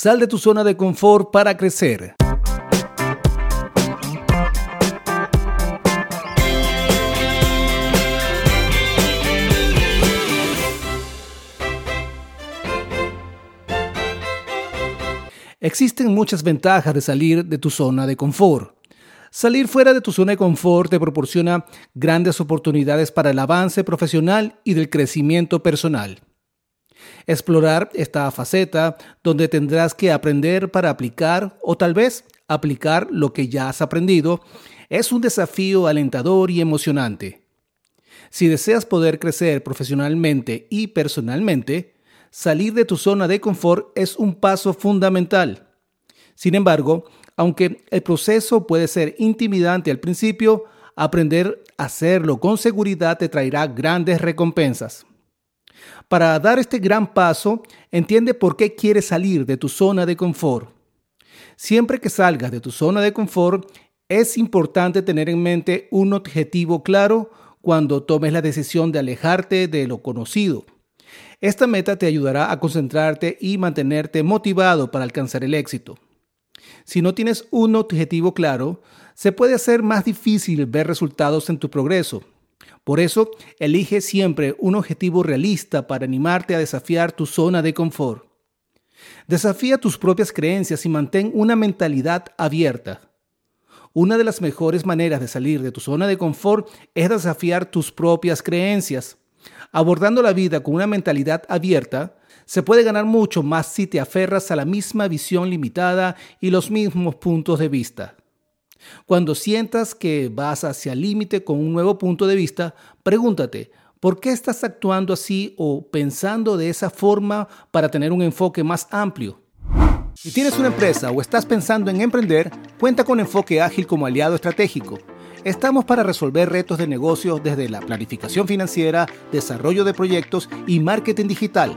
Sal de tu zona de confort para crecer. Existen muchas ventajas de salir de tu zona de confort. Salir fuera de tu zona de confort te proporciona grandes oportunidades para el avance profesional y del crecimiento personal. Explorar esta faceta donde tendrás que aprender para aplicar o tal vez aplicar lo que ya has aprendido es un desafío alentador y emocionante. Si deseas poder crecer profesionalmente y personalmente, salir de tu zona de confort es un paso fundamental. Sin embargo, aunque el proceso puede ser intimidante al principio, aprender a hacerlo con seguridad te traerá grandes recompensas. Para dar este gran paso, entiende por qué quieres salir de tu zona de confort. Siempre que salgas de tu zona de confort, es importante tener en mente un objetivo claro cuando tomes la decisión de alejarte de lo conocido. Esta meta te ayudará a concentrarte y mantenerte motivado para alcanzar el éxito. Si no tienes un objetivo claro, se puede hacer más difícil ver resultados en tu progreso. Por eso, elige siempre un objetivo realista para animarte a desafiar tu zona de confort. Desafía tus propias creencias y mantén una mentalidad abierta. Una de las mejores maneras de salir de tu zona de confort es desafiar tus propias creencias. Abordando la vida con una mentalidad abierta, se puede ganar mucho más si te aferras a la misma visión limitada y los mismos puntos de vista. Cuando sientas que vas hacia el límite con un nuevo punto de vista, pregúntate, ¿por qué estás actuando así o pensando de esa forma para tener un enfoque más amplio? Si tienes una empresa o estás pensando en emprender, cuenta con Enfoque Ágil como aliado estratégico. Estamos para resolver retos de negocios desde la planificación financiera, desarrollo de proyectos y marketing digital.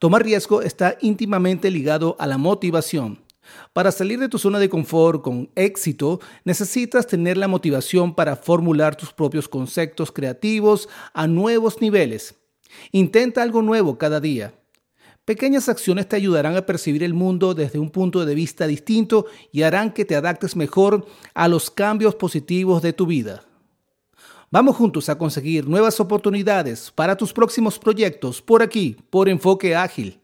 Tomar riesgo está íntimamente ligado a la motivación. Para salir de tu zona de confort con éxito, necesitas tener la motivación para formular tus propios conceptos creativos a nuevos niveles. Intenta algo nuevo cada día. Pequeñas acciones te ayudarán a percibir el mundo desde un punto de vista distinto y harán que te adaptes mejor a los cambios positivos de tu vida. Vamos juntos a conseguir nuevas oportunidades para tus próximos proyectos por aquí, por Enfoque Ágil.